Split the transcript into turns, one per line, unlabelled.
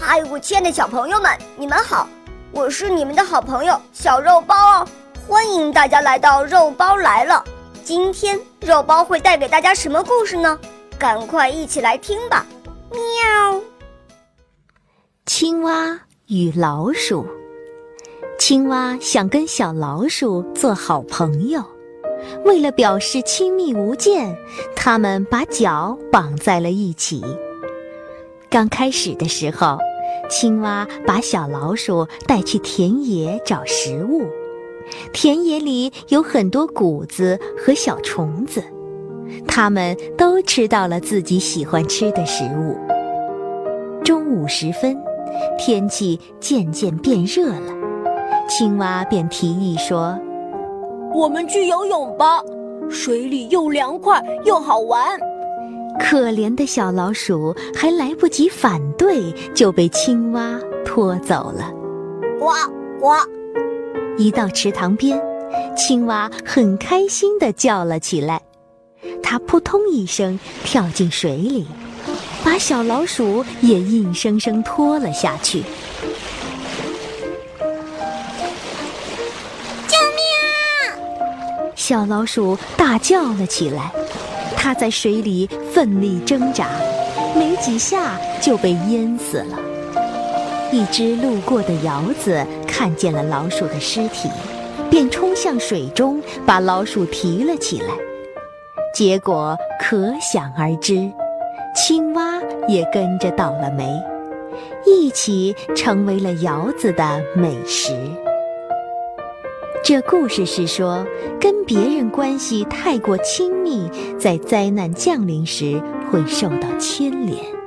嗨，我亲爱的小朋友们，你们好！我是你们的好朋友小肉包哦，欢迎大家来到肉包来了。今天肉包会带给大家什么故事呢？赶快一起来听吧！喵。
青蛙与老鼠，青蛙想跟小老鼠做好朋友，为了表示亲密无间，他们把脚绑在了一起。刚开始的时候，青蛙把小老鼠带去田野找食物，田野里有很多谷子和小虫子，它们都吃到了自己喜欢吃的食物。中午时分，天气渐渐变热了，青蛙便提议说：“
我们去游泳吧，水里又凉快又好玩。”
可怜的小老鼠还来不及反对，就被青蛙拖走了。
呱呱！
一到池塘边，青蛙很开心地叫了起来。它扑通一声跳进水里，把小老鼠也硬生生拖了下去。
救命啊！
小老鼠大叫了起来。它在水里奋力挣扎，没几下就被淹死了。一只路过的鹞子看见了老鼠的尸体，便冲向水中，把老鼠提了起来。结果可想而知，青蛙也跟着倒了霉，一起成为了鹞子的美食。这故事是说，跟别人关系太过亲密，在灾难降临时会受到牵连。